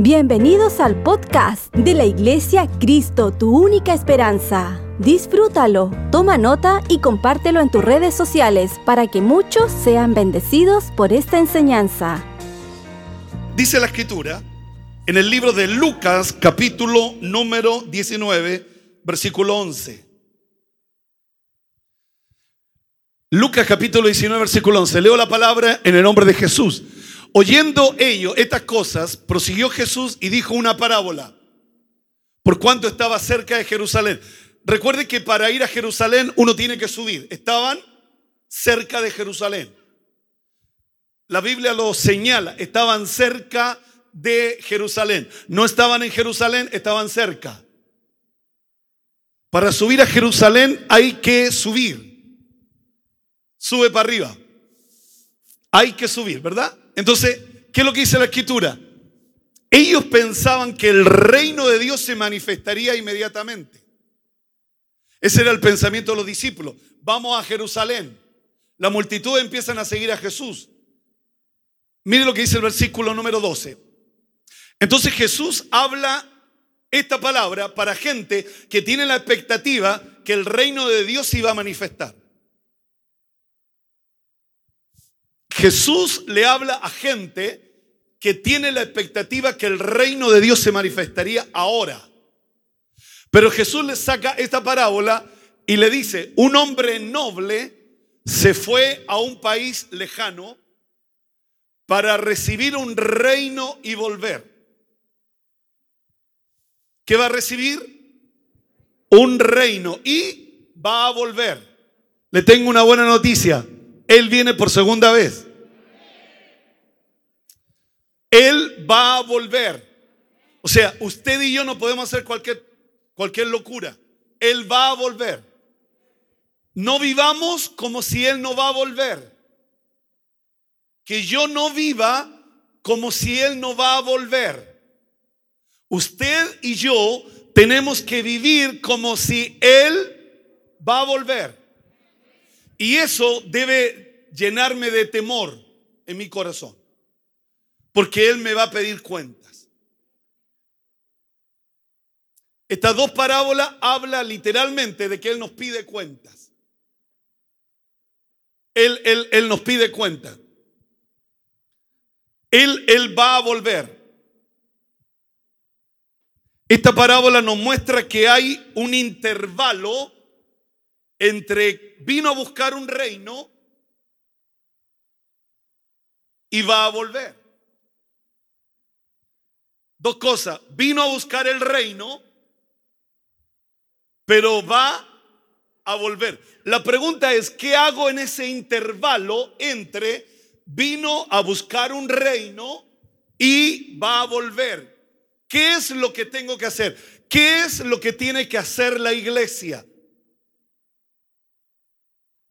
Bienvenidos al podcast de la Iglesia Cristo, tu única esperanza. Disfrútalo, toma nota y compártelo en tus redes sociales para que muchos sean bendecidos por esta enseñanza. Dice la escritura en el libro de Lucas capítulo número 19, versículo 11. Lucas capítulo 19, versículo 11. Leo la palabra en el nombre de Jesús. Oyendo ello, estas cosas, prosiguió Jesús y dijo una parábola, por cuanto estaba cerca de Jerusalén. Recuerde que para ir a Jerusalén uno tiene que subir. Estaban cerca de Jerusalén. La Biblia lo señala, estaban cerca de Jerusalén. No estaban en Jerusalén, estaban cerca. Para subir a Jerusalén hay que subir. Sube para arriba. Hay que subir, ¿verdad? Entonces, ¿qué es lo que dice la escritura? Ellos pensaban que el reino de Dios se manifestaría inmediatamente. Ese era el pensamiento de los discípulos. Vamos a Jerusalén. La multitud empiezan a seguir a Jesús. Mire lo que dice el versículo número 12. Entonces Jesús habla esta palabra para gente que tiene la expectativa que el reino de Dios se iba a manifestar. Jesús le habla a gente que tiene la expectativa que el reino de Dios se manifestaría ahora. Pero Jesús le saca esta parábola y le dice, un hombre noble se fue a un país lejano para recibir un reino y volver. ¿Qué va a recibir? Un reino y va a volver. Le tengo una buena noticia. Él viene por segunda vez. Él va a volver. O sea, usted y yo no podemos hacer cualquier, cualquier locura. Él va a volver. No vivamos como si Él no va a volver. Que yo no viva como si Él no va a volver. Usted y yo tenemos que vivir como si Él va a volver. Y eso debe llenarme de temor en mi corazón porque Él me va a pedir cuentas. Estas dos parábolas habla literalmente de que Él nos pide cuentas. Él, él, él nos pide cuentas. Él, él va a volver. Esta parábola nos muestra que hay un intervalo entre vino a buscar un reino y va a volver. Dos cosas. Vino a buscar el reino, pero va a volver. La pregunta es, ¿qué hago en ese intervalo entre vino a buscar un reino y va a volver? ¿Qué es lo que tengo que hacer? ¿Qué es lo que tiene que hacer la iglesia?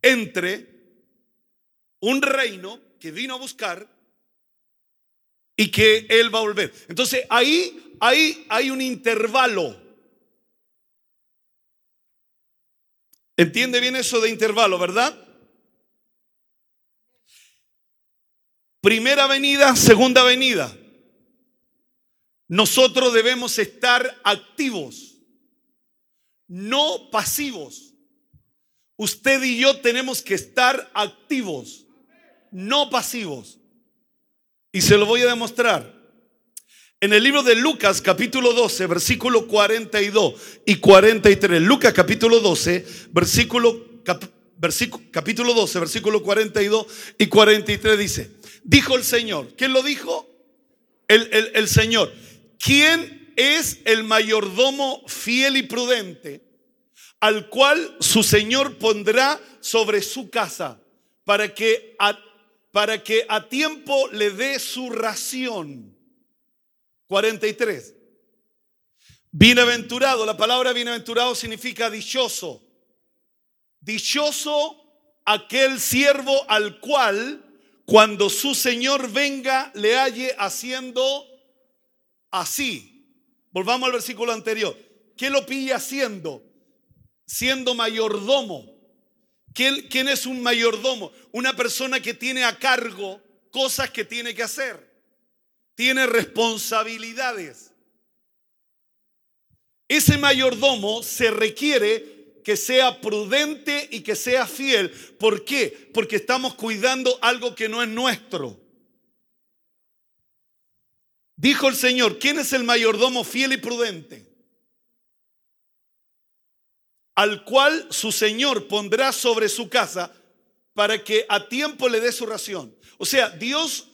Entre un reino que vino a buscar y que Él va a volver. Entonces ahí, ahí hay un intervalo. ¿Entiende bien eso de intervalo, verdad? Primera venida, segunda venida. Nosotros debemos estar activos, no pasivos. Usted y yo tenemos que estar activos, no pasivos. Y se lo voy a demostrar. En el libro de Lucas capítulo 12, versículo 42 y 43. Lucas capítulo 12, versículo, capítulo 12, versículo 42 y 43 dice, dijo el Señor. ¿Quién lo dijo? El, el, el Señor. ¿Quién es el mayordomo fiel y prudente al cual su Señor pondrá sobre su casa para que para que a tiempo le dé su ración. 43. Bienaventurado, la palabra bienaventurado significa dichoso. Dichoso aquel siervo al cual cuando su Señor venga le halle haciendo así. Volvamos al versículo anterior. ¿Qué lo pilla haciendo? Siendo mayordomo ¿Quién, es un mayordomo? Una persona que tiene a cargo cosas que tiene que hacer. tiene responsabilidades. Ese mayordomo se requiere que sea prudente y que sea fiel. ¿Por qué? Porque estamos cuidando algo que no es nuestro. Dijo el Señor, ¿quién es el mayordomo fiel y prudente? Al cual su Señor pondrá sobre su casa para que a tiempo le dé su ración. O sea, Dios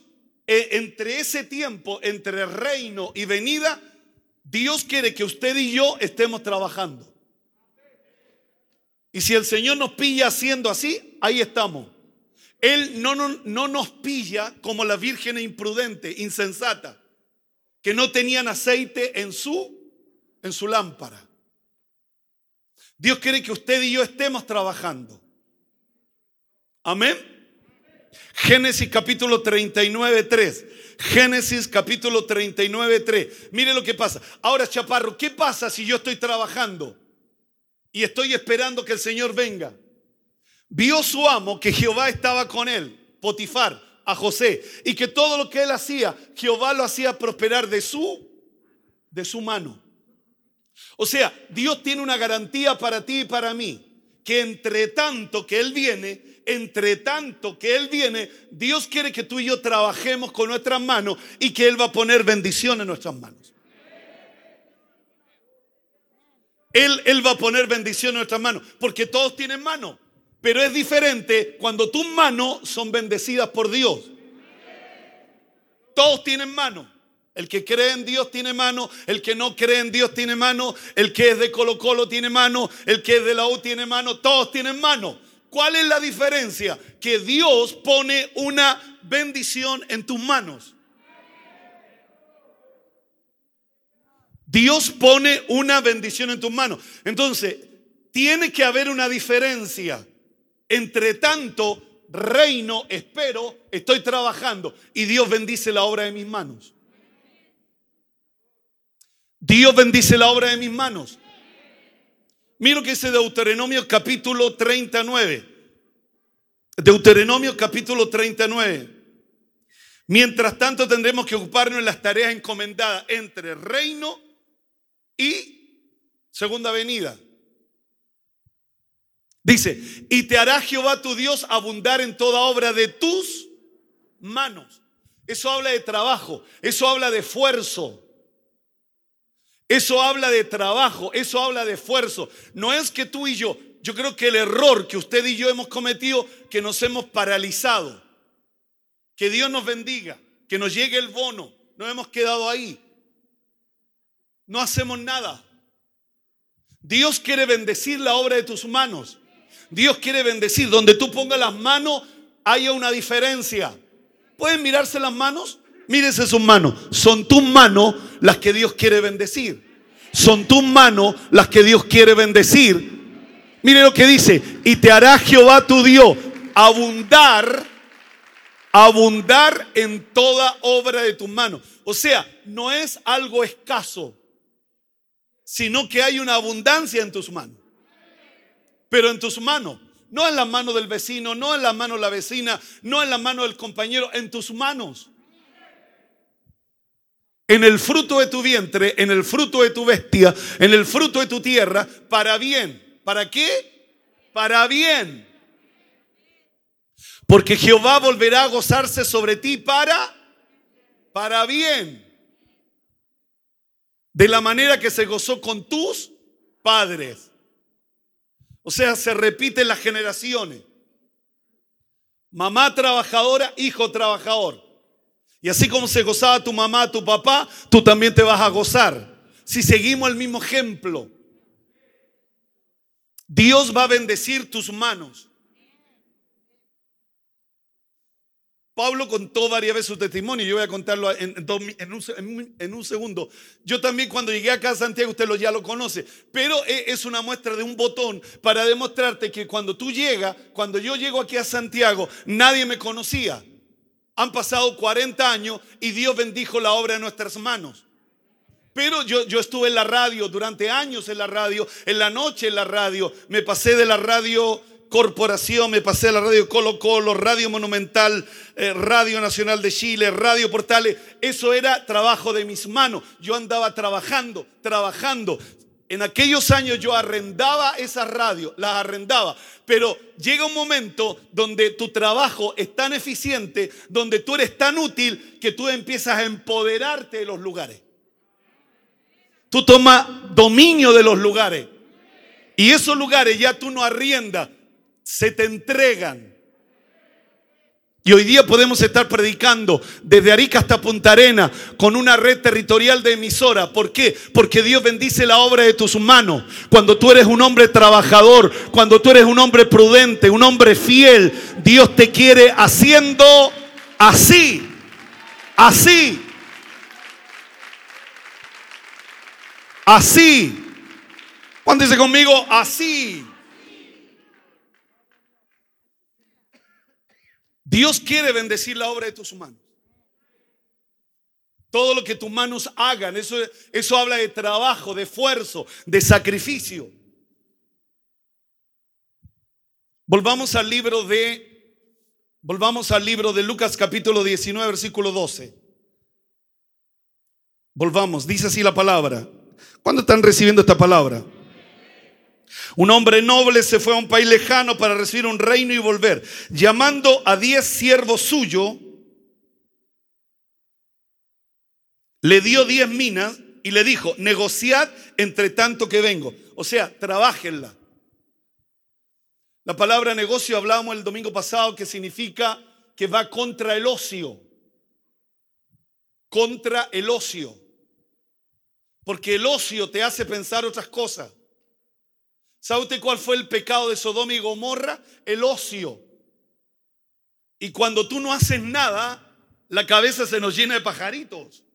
eh, entre ese tiempo, entre reino y venida, Dios quiere que usted y yo estemos trabajando. Y si el Señor nos pilla haciendo así, ahí estamos. Él no, no, no nos pilla como la virgen imprudente, insensata, que no tenían aceite en su, en su lámpara. Dios quiere que usted y yo estemos trabajando. Amén. Génesis capítulo 39, 3. Génesis capítulo 39, 3. Mire lo que pasa. Ahora, Chaparro, ¿qué pasa si yo estoy trabajando y estoy esperando que el Señor venga? Vio su amo que Jehová estaba con él, Potifar, a José, y que todo lo que él hacía, Jehová lo hacía prosperar de su de su mano. O sea, Dios tiene una garantía para ti y para mí, que entre tanto que él viene, entre tanto que Él viene, Dios quiere que tú y yo trabajemos con nuestras manos y que Él va a poner bendición en nuestras manos. Él, Él va a poner bendición en nuestras manos, porque todos tienen manos, pero es diferente cuando tus manos son bendecidas por Dios. Todos tienen manos. El que cree en Dios tiene mano, el que no cree en Dios tiene mano, el que es de Colo Colo tiene mano, el que es de la U tiene mano, todos tienen mano. ¿Cuál es la diferencia? Que Dios pone una bendición en tus manos. Dios pone una bendición en tus manos. Entonces, tiene que haber una diferencia. Entre tanto, reino, espero, estoy trabajando y Dios bendice la obra de mis manos. Dios bendice la obra de mis manos. Mira lo que dice Deuteronomio capítulo 39. Deuteronomio capítulo 39. Mientras tanto tendremos que ocuparnos en las tareas encomendadas entre reino y segunda venida. Dice, y te hará Jehová tu Dios abundar en toda obra de tus manos. Eso habla de trabajo, eso habla de esfuerzo. Eso habla de trabajo, eso habla de esfuerzo. No es que tú y yo, yo creo que el error que usted y yo hemos cometido, que nos hemos paralizado. Que Dios nos bendiga, que nos llegue el bono. Nos hemos quedado ahí. No hacemos nada. Dios quiere bendecir la obra de tus manos. Dios quiere bendecir. Donde tú pongas las manos, haya una diferencia. ¿Pueden mirarse las manos? Mírese sus manos. Son tus manos las que Dios quiere bendecir. Son tus manos las que Dios quiere bendecir. Mire lo que dice. Y te hará Jehová tu Dios abundar, abundar en toda obra de tus manos. O sea, no es algo escaso, sino que hay una abundancia en tus manos. Pero en tus manos. No en la mano del vecino, no en la mano de la vecina, no en la mano del compañero, en tus manos en el fruto de tu vientre, en el fruto de tu bestia, en el fruto de tu tierra, para bien. ¿Para qué? Para bien. Porque Jehová volverá a gozarse sobre ti para para bien. De la manera que se gozó con tus padres. O sea, se repiten las generaciones. Mamá trabajadora, hijo trabajador. Y así como se gozaba tu mamá, tu papá, tú también te vas a gozar. Si seguimos el mismo ejemplo, Dios va a bendecir tus manos. Pablo contó varias veces su testimonio, yo voy a contarlo en, un, segundo. Yo también cuando llegué acá a Santiago, usted lo, ya lo conoce, pero e, es una muestra de un botón para demostrarte que cuando tú llegas, cuando yo llego aquí a Santiago, nadie me conocía. Han pasado 40 años y Dios bendijo la obra de nuestras manos. Pero yo, yo estuve en la radio durante años en la radio, en la noche en la radio. Me pasé de la radio Corporación, me pasé a la Radio Colo Colo, Radio Monumental, eh, Radio Nacional de Chile, Radio Portales. Eso era trabajo de mis manos. Yo andaba trabajando, trabajando. En aquellos años yo arrendaba esas radios, las arrendaba, pero llega un momento donde tu trabajo es tan eficiente, donde tú eres tan útil que tú empiezas a empoderarte de los lugares. Tú tomas dominio de los lugares. Y esos lugares ya tú no arriendas, se te entregan. Y hoy día podemos estar predicando desde Arica hasta Punta Arena con una red territorial de emisora. ¿Por qué? Porque Dios bendice la obra de tus manos. Cuando tú eres un hombre trabajador, cuando tú eres un hombre prudente, un hombre fiel, Dios te quiere haciendo así, así, así. ¿Cuándo dice conmigo? Así. Dios quiere bendecir la obra de tus manos. Todo lo que tus manos hagan, eso, eso habla de trabajo, de esfuerzo, de sacrificio. Volvamos al libro de Volvamos al libro de Lucas capítulo 19 versículo 12. Volvamos, dice así la palabra. ¿Cuándo están recibiendo esta palabra? Un hombre noble se fue a un país lejano para recibir un reino y volver. Llamando a diez siervos suyos, le dio diez minas y le dijo, negociad entre tanto que vengo. O sea, trabajenla. La palabra negocio hablábamos el domingo pasado que significa que va contra el ocio. Contra el ocio. Porque el ocio te hace pensar otras cosas. ¿Sabe usted cuál fue el pecado de Sodoma y Gomorra? El ocio. Y cuando tú no haces nada, la cabeza se nos llena de pajaritos.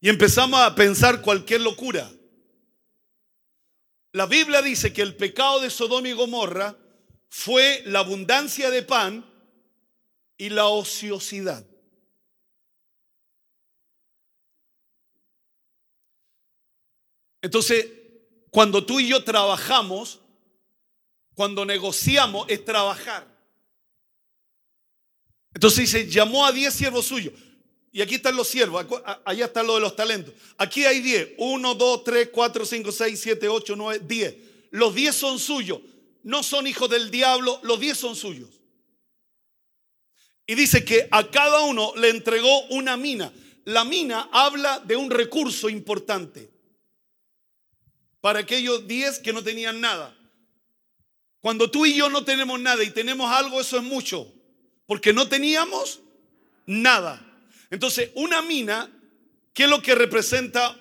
Y empezamos a pensar cualquier locura. La Biblia dice que el pecado de Sodoma y Gomorra fue la abundancia de pan y la ociosidad. Entonces, cuando tú y yo trabajamos, cuando negociamos, es trabajar. Entonces dice, llamó a diez siervos suyos. Y aquí están los siervos, allá está lo de los talentos. Aquí hay diez. Uno, dos, tres, cuatro, cinco, seis, siete, ocho, nueve, diez. Los diez son suyos. No son hijos del diablo, los diez son suyos. Y dice que a cada uno le entregó una mina. La mina habla de un recurso importante para aquellos diez que no tenían nada. Cuando tú y yo no tenemos nada y tenemos algo, eso es mucho, porque no teníamos nada. Entonces, una mina, ¿qué es lo que representa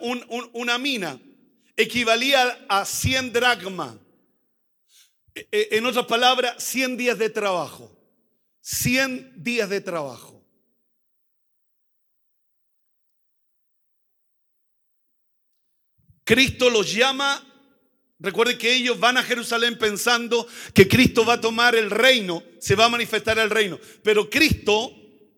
una mina? Equivalía a 100 dracma. E, e, en otras palabras, 100 días de trabajo. 100 días de trabajo. Cristo los llama. Recuerde que ellos van a Jerusalén pensando que Cristo va a tomar el reino, se va a manifestar el reino. Pero Cristo,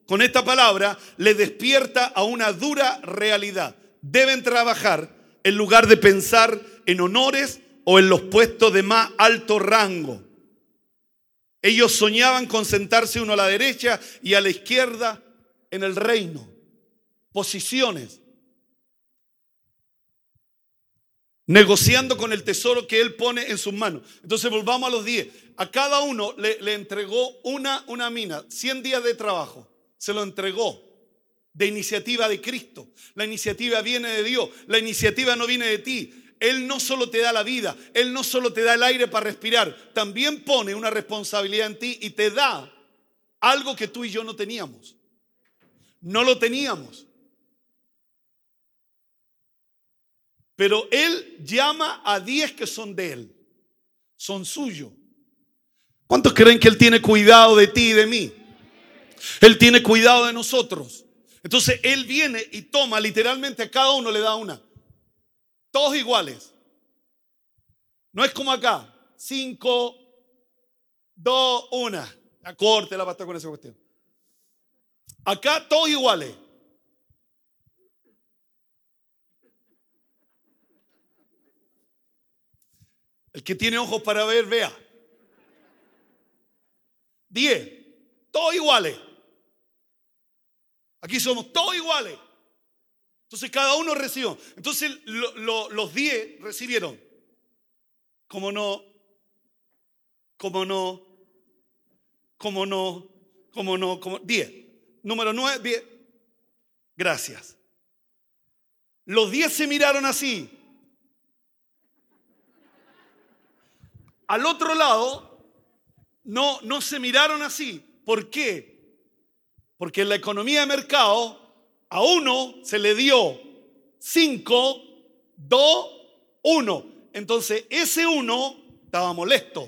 con esta palabra, le despierta a una dura realidad. Deben trabajar en lugar de pensar en honores o en los puestos de más alto rango. Ellos soñaban con sentarse uno a la derecha y a la izquierda en el reino. Posiciones. Negociando con el tesoro que él pone en sus manos. Entonces volvamos a los 10. A cada uno le, entregó una, una mina, 100 días de trabajo. Se lo entregó de iniciativa de Cristo. La iniciativa viene de Dios. La iniciativa no viene de ti. Él no solo te da la vida, Él no solo te da el aire para respirar, también pone una responsabilidad en ti y te da algo que tú y yo no teníamos. No lo teníamos. Pero Él llama a diez que son de Él, son suyos. ¿Cuántos creen que Él tiene cuidado de ti y de mí? Él tiene cuidado de nosotros. Entonces Él viene y toma literalmente a cada uno le da una. Todos iguales. No es como acá. Cinco, dos, una. Acorte la pasta con esa cuestión. Acá todos iguales. El que tiene ojos para ver, vea. 10. Todos iguales. Aquí somos todos iguales. Entonces cada uno recibió. Entonces los 10 recibieron. Como no, como no, como no, como no, como 10. Número 9, 10. Gracias. Los 10 se miraron así. al otro lado no, no se miraron así. ¿Por qué? Porque en la economía de mercado a uno se le dio 5, 2, 1. Entonces ese uno estaba molesto.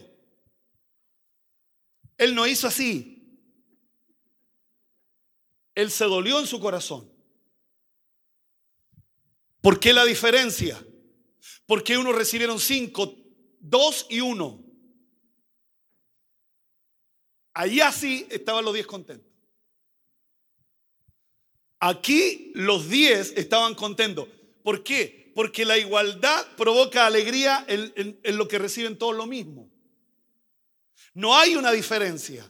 Él no hizo así. Él se dolió en su corazón. ¿Por qué la diferencia? ¿Por qué unos recibieron cinco, 2 y 1. Allí así estaban los 10 contentos. Aquí los 10 estaban contentos. ¿Por qué? Porque la igualdad provoca alegría en, en lo que reciben todos lo mismo. No hay una diferencia.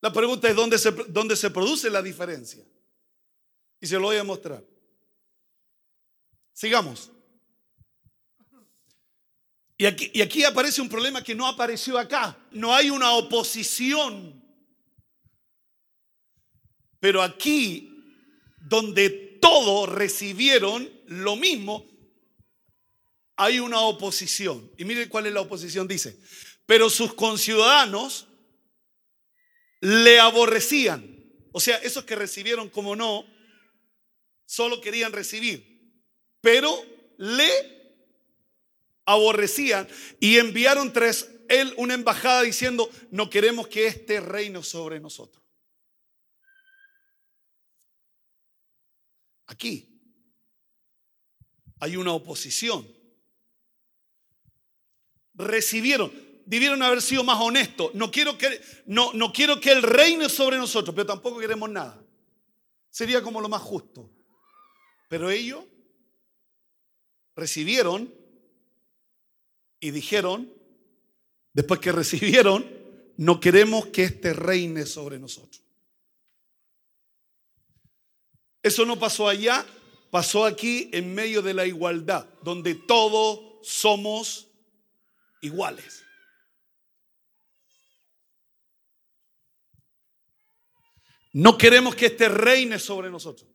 La pregunta es dónde se, dónde se produce la diferencia. Y se lo voy a mostrar. Sigamos. Y aquí, aparece un problema que no apareció acá. No hay una oposición. Pero aquí, donde todos recibieron lo mismo, hay una oposición. Y mire cuál es la oposición. Dice, pero sus conciudadanos le aborrecían. O sea, esos que recibieron como no, solo querían recibir. Pero le aborrecían y enviaron tras él una embajada diciendo, no queremos que este reino sobre nosotros. Aquí hay una oposición. Recibieron, debieron haber sido más honestos. No quiero que, no, no quiero que el reino sobre nosotros, pero tampoco queremos nada. Sería como lo más justo. Pero ellos recibieron y dijeron, después que recibieron, no queremos que este reine sobre nosotros. Eso no pasó allá, pasó aquí en medio de la igualdad, donde todos somos iguales. No queremos que este reine sobre nosotros.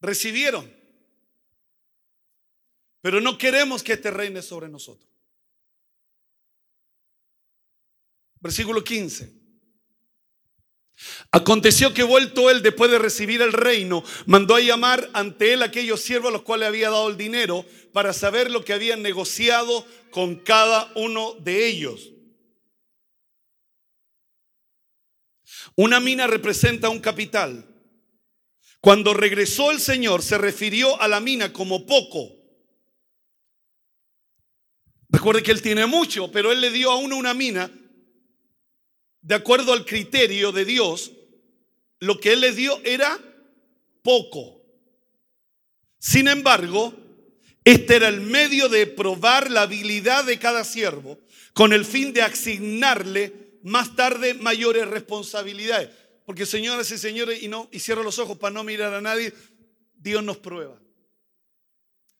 Recibieron, pero no queremos que este reine sobre nosotros. Versículo 15. Aconteció que vuelto él después de recibir el reino, mandó a llamar ante él aquellos siervos a los cuales había dado el dinero para saber lo que habían negociado con cada uno de ellos. Una mina representa un capital. Cuando regresó el Señor se refirió a la mina como poco Recuerde que él tiene mucho, pero él le dio a uno una mina, de acuerdo al criterio de Dios, lo que él le dio era poco. Sin embargo, este era el medio de probar la habilidad de cada siervo con el fin de asignarle más tarde mayores responsabilidades. Porque señoras y señores, y, no, y cierro los ojos para no mirar a nadie, Dios nos prueba.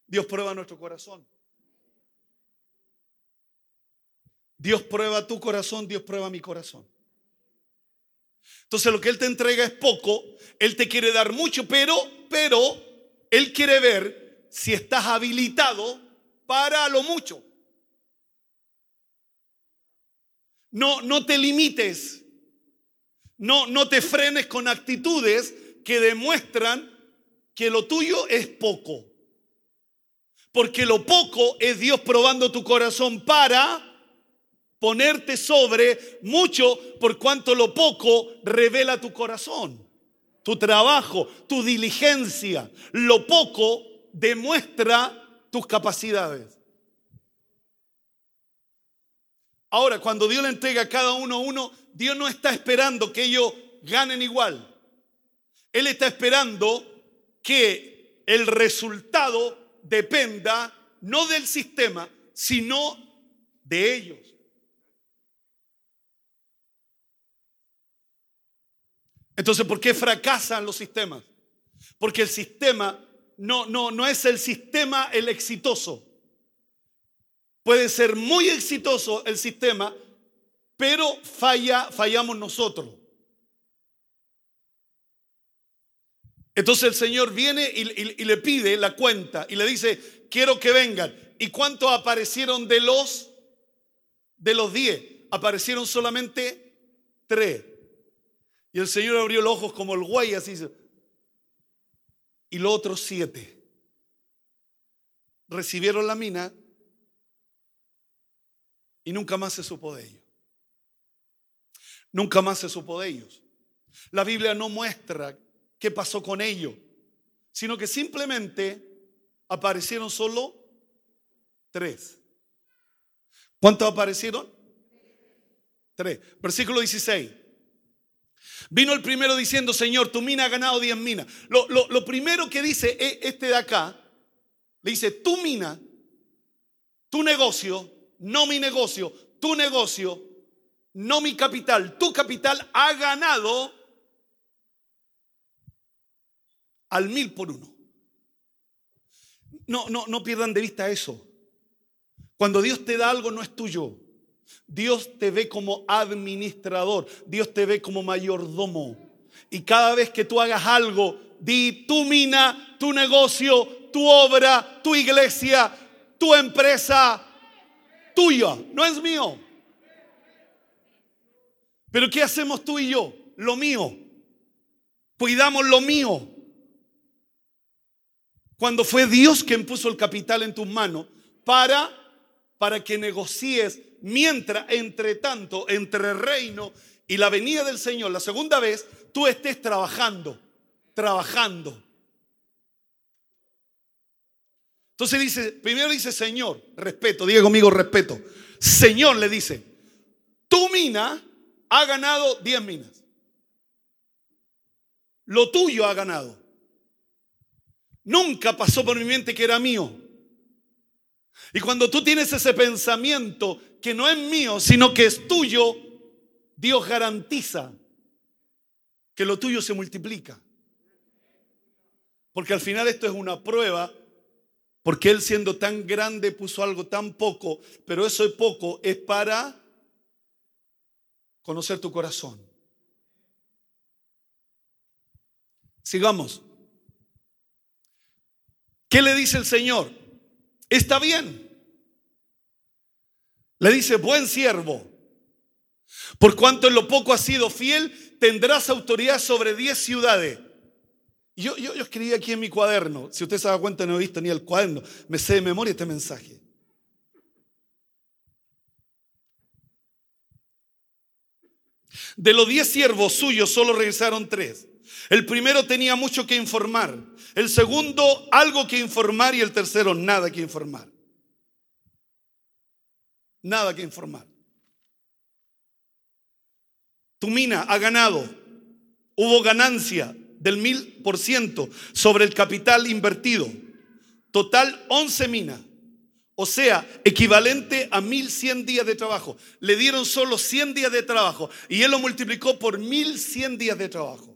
Dios prueba nuestro corazón. Dios prueba tu corazón, Dios prueba mi corazón. Entonces lo que Él te entrega es poco, Él te quiere dar mucho, pero, pero, Él quiere ver si estás habilitado para lo mucho. No, no te limites, no, no te frenes con actitudes que demuestran que lo tuyo es poco. Porque lo poco es Dios probando tu corazón para ponerte sobre mucho por cuanto lo poco revela tu corazón, tu trabajo, tu diligencia. Lo poco demuestra tus capacidades. Ahora, cuando Dios le entrega a cada uno uno, Dios no está esperando que ellos ganen igual. Él está esperando que el resultado dependa no del sistema, sino de ellos. Entonces, ¿por qué fracasan los sistemas? Porque el sistema no, no, no es el sistema el exitoso. Puede ser muy exitoso el sistema, pero falla, fallamos nosotros. Entonces el Señor viene y, le pide la cuenta y le dice, quiero que vengan. ¿Y cuántos aparecieron de los de los diez? Aparecieron solamente tres. Y el Señor abrió los ojos como el guay, así. Y los otros siete recibieron la mina y nunca más se supo de ellos. Nunca más se supo de ellos. La Biblia no muestra qué pasó con ellos, sino que simplemente aparecieron solo tres. ¿Cuántos aparecieron? Tres. Versículo 16. Vino el primero diciendo, Señor, tu mina ha ganado diez minas. Lo, lo primero que dice e, este de acá, le dice, tu mina, tu negocio, no mi negocio, tu negocio, no mi capital, tu capital ha ganado al mil por uno. No, no, no pierdan de vista eso. Cuando Dios te da algo no es tuyo. Dios te ve como administrador. Dios te ve como mayordomo. Y cada vez que tú hagas algo, di tu mina, tu negocio, tu obra, tu iglesia, tu empresa, tuya, no es mío. Pero ¿qué hacemos tú y yo? Lo mío. Cuidamos lo mío. Cuando fue Dios quien puso el capital en tus manos para para que negocies mientras entre tanto entre el reino y la venida del Señor, la segunda vez, tú estés trabajando, trabajando. Entonces dice, primero dice Señor, respeto, diga conmigo respeto. Señor le dice, tu mina ha ganado 10 minas. Lo tuyo ha ganado. Nunca pasó por mi mente que era mío. Y cuando tú tienes ese pensamiento que no es mío, sino que es tuyo, Dios garantiza que lo tuyo se multiplica. Porque al final esto es una prueba, porque Él siendo tan grande puso algo tan poco, pero eso es poco es para conocer tu corazón. Sigamos. ¿Qué le dice el Señor? Está bien. Le dice, buen siervo. Por cuanto en lo poco has sido fiel, tendrás autoridad sobre diez ciudades. Yo, yo, yo, escribí aquí en mi cuaderno, si usted se da cuenta no he visto ni el cuaderno, me sé de memoria este mensaje. De los diez siervos suyos solo regresaron tres. El primero tenía mucho que informar, el segundo algo que informar y el tercero nada que informar. Nada que informar. Tu mina ha ganado. Hubo ganancia del mil por ciento sobre el capital invertido. Total 11 minas. O sea, equivalente a 1100 días de trabajo. Le dieron solo 100 días de trabajo y él lo multiplicó por 1100 días de trabajo.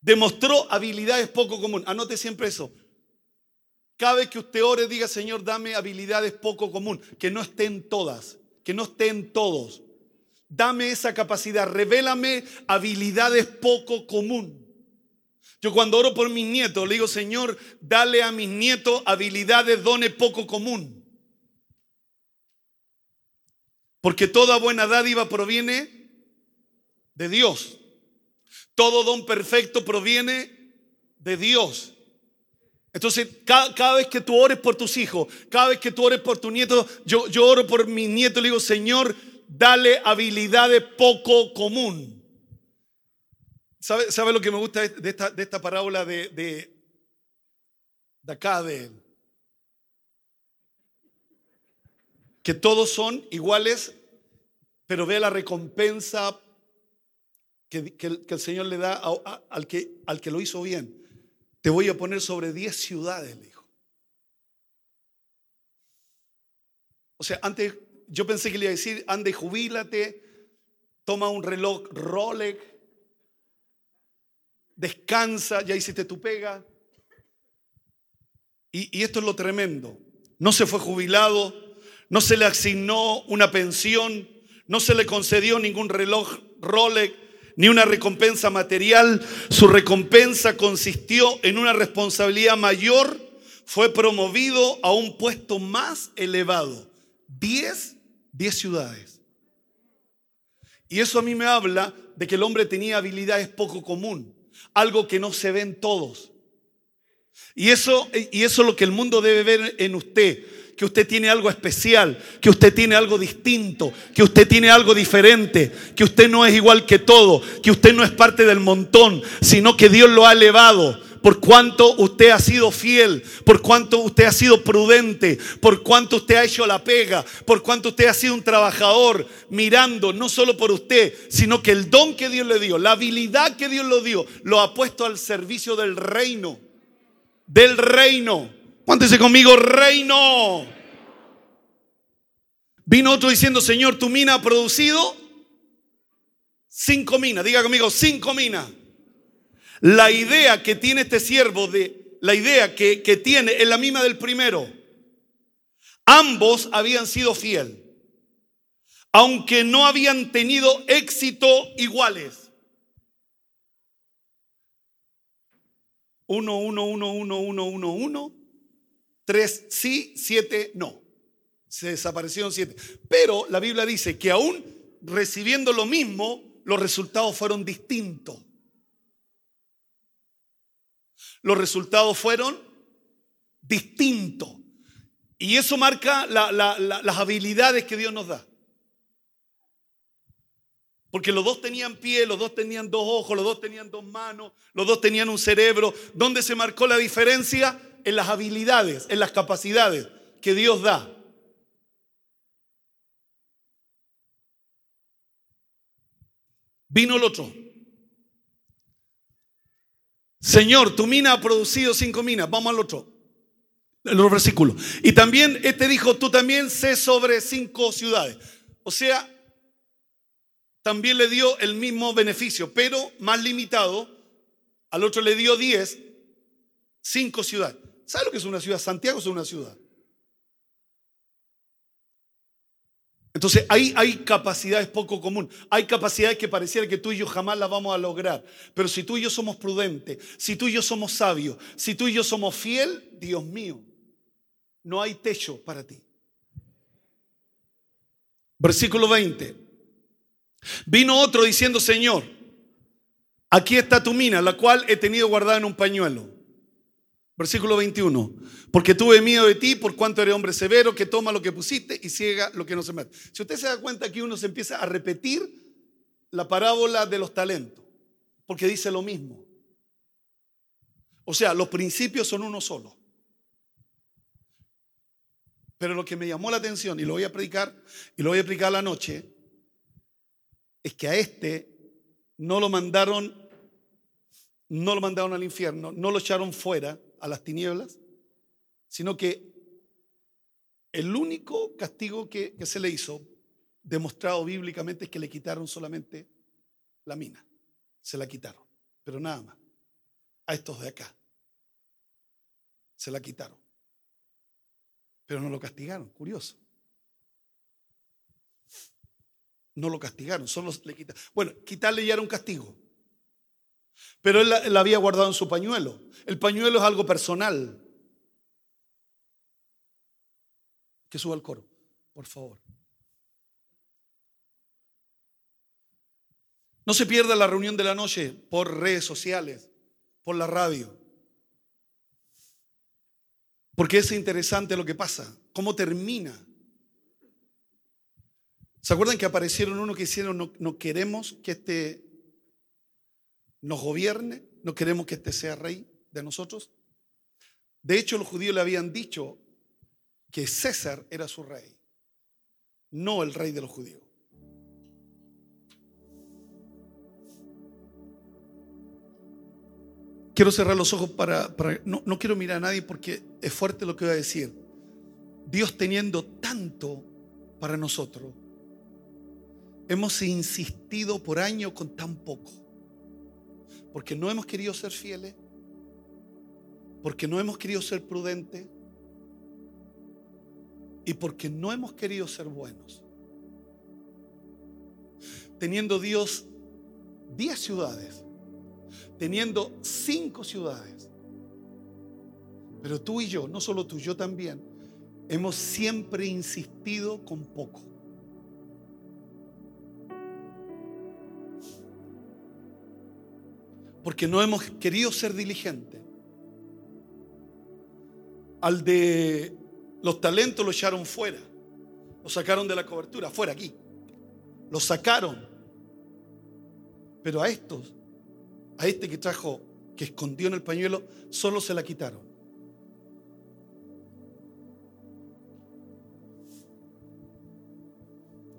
Demostró habilidades poco comunes. Anote siempre eso. Cada vez que usted ore, diga, Señor, dame habilidades poco comunes. Que no estén todas, que no estén todos. Dame esa capacidad, revélame habilidades poco común. Yo cuando oro por mis nietos, le digo, Señor, dale a mis nietos habilidades, dones poco común. Porque toda buena dádiva proviene de Dios. Todo don perfecto proviene de Dios. Entonces, cada, vez que tú ores por tus hijos, cada vez que tú ores por tu nieto, yo, yo oro por mi nieto, le digo, Señor, dale habilidades poco común. ¿Sabe, ¿Sabe, lo que me gusta de esta, de esta parábola de, de, de acá, de que todos son iguales, pero ve la recompensa que, el, Señor le da al, que, al que lo hizo bien. Te voy a poner sobre 10 ciudades, le dijo. O sea, antes yo pensé que le iba a decir, anda y jubílate, toma un reloj Rolex, descansa, ya hiciste tu pega. Y, y esto es lo tremendo. No se fue jubilado, no se le asignó una pensión, no se le concedió ningún reloj Rolex ni una recompensa material. Su recompensa consistió en una responsabilidad mayor. Fue promovido a un puesto más elevado. Diez, diez ciudades. Y eso a mí me habla de que el hombre tenía habilidades poco común, algo que no se ve en todos. Y eso, y eso es lo que el mundo debe ver en usted que usted tiene algo especial, que usted tiene algo distinto, que usted tiene algo diferente, que usted no es igual que todo, que usted no es parte del montón, sino que Dios lo ha elevado. Por cuanto usted ha sido fiel, por cuanto usted ha sido prudente, por cuanto usted ha hecho la pega, por cuanto usted ha sido un trabajador mirando no solo por usted, sino que el don que Dios le dio, la habilidad que Dios le dio, lo ha puesto al servicio del reino. Del reino. Cuéntese conmigo, reino. Vino otro diciendo, Señor, tu mina ha producido cinco minas. Diga conmigo, cinco minas. La idea que tiene este siervo de, la idea que, que tiene es la misma del primero. Ambos habían sido fiel, aunque no habían tenido éxito iguales. Uno, uno, uno, uno, uno, uno, uno. Tres sí, siete no. Se desaparecieron siete. Pero la Biblia dice que aún recibiendo lo mismo, los resultados fueron distintos. Los resultados fueron distintos. Y eso marca las habilidades que Dios nos da. Porque los dos tenían pie, los dos tenían dos ojos, los dos tenían dos manos, los dos tenían un cerebro. ¿Dónde se marcó la diferencia? En las habilidades, en las capacidades que Dios da. Vino el otro. Señor, tu mina ha producido cinco minas. Vamos al otro. El otro versículo. Y también este dijo, tú también sé sobre cinco ciudades. O sea, también le dio el mismo beneficio, pero más limitado. Al otro le dio diez, cinco ciudades. ¿Sabe lo que es una ciudad? Santiago es una ciudad. Entonces hay, hay capacidades poco comunes, hay capacidades que pareciera que tú y yo jamás las vamos a lograr. Pero si tú y yo somos prudentes, si tú y yo somos sabios, si tú y yo somos fiel, Dios mío, no hay techo para ti. Versículo 20. Vino otro diciendo, Señor, aquí está tu mina, la cual he tenido guardada en un pañuelo. Versículo 21. Porque tuve miedo de ti por cuanto eres hombre severo que toma lo que pusiste y ciega lo que no se mete. Si usted se da cuenta que uno se empieza a repetir la parábola de los talentos, porque dice lo mismo. O sea, los principios son uno solo. Pero lo que me llamó la atención, y lo voy a predicar, y lo voy a explicar la noche, es que a este no lo mandaron, no lo mandaron al infierno, no lo echaron fuera, a las tinieblas, sino que el único castigo que, se le hizo, demostrado bíblicamente, es que le quitaron solamente la mina. Se la quitaron, pero nada más. A estos de acá. Se la quitaron. Pero no lo castigaron, curioso. No lo castigaron, solo le quitaron. Bueno, quitarle ya era un castigo. Pero él la, había guardado en su pañuelo. El pañuelo es algo personal. Que suba el coro, por favor. No se pierda la reunión de la noche por redes sociales, por la radio. Porque es interesante lo que pasa, cómo termina. ¿Se acuerdan que aparecieron uno que hicieron, no, no queremos que este nos gobierne, no queremos que este sea rey de nosotros. De hecho, los judíos le habían dicho que César era su rey, no el rey de los judíos. Quiero cerrar los ojos para... no, quiero mirar a nadie porque es fuerte lo que voy a decir. Dios teniendo tanto para nosotros. Hemos insistido por años con tan poco. Porque no hemos querido ser fieles. Porque no hemos querido ser prudentes. Y porque no hemos querido ser buenos. Teniendo Dios 10 ciudades. Teniendo 5 ciudades. Pero tú y yo, no solo tú, yo también, hemos siempre insistido con poco. Porque no hemos querido ser diligentes. Al de los talentos lo echaron fuera, lo sacaron de la cobertura, fuera aquí, lo sacaron. Pero a estos, a este que trajo, que escondió en el pañuelo, solo se la quitaron.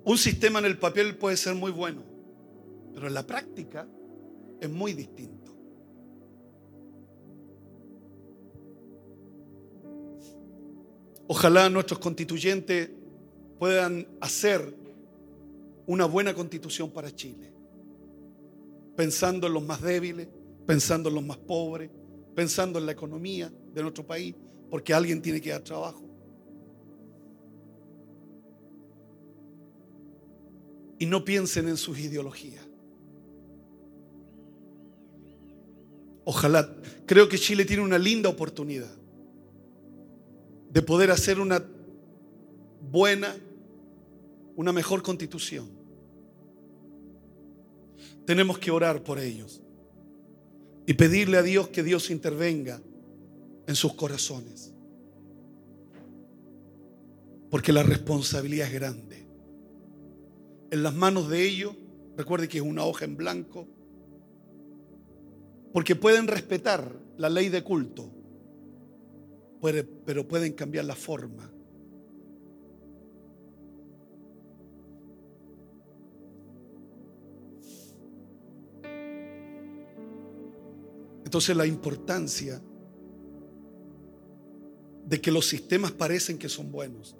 Un sistema en el papel puede ser muy bueno, pero en la práctica es muy distinto. Ojalá nuestros constituyentes puedan hacer una buena constitución para Chile, pensando en los más débiles, pensando en los más pobres, pensando en la economía de nuestro país, porque alguien tiene que dar trabajo. Y no piensen en sus ideologías. Ojalá, creo que Chile tiene una linda oportunidad de poder hacer una buena, una mejor constitución. Tenemos que orar por ellos y pedirle a Dios que Dios intervenga en sus corazones. Porque la responsabilidad es grande. En las manos de ellos, recuerde que es una hoja en blanco, porque pueden respetar la ley de culto, pero pueden cambiar la forma. Entonces la importancia de que los sistemas parecen que son buenos.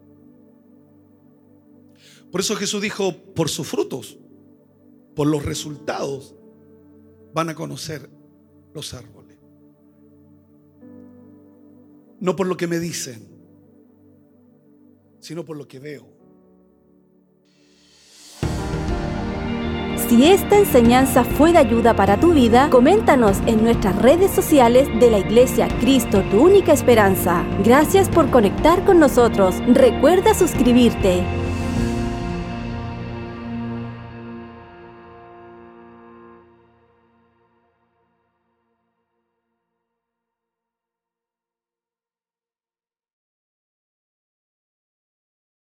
Por eso Jesús dijo, por sus frutos, por los resultados, van a conocer los árboles no por lo que me dicen, sino por lo que veo. Si esta enseñanza fue de ayuda para tu vida, coméntanos en nuestras redes sociales de la Iglesia Cristo, tu única esperanza. Gracias por conectar con nosotros. Recuerda suscribirte.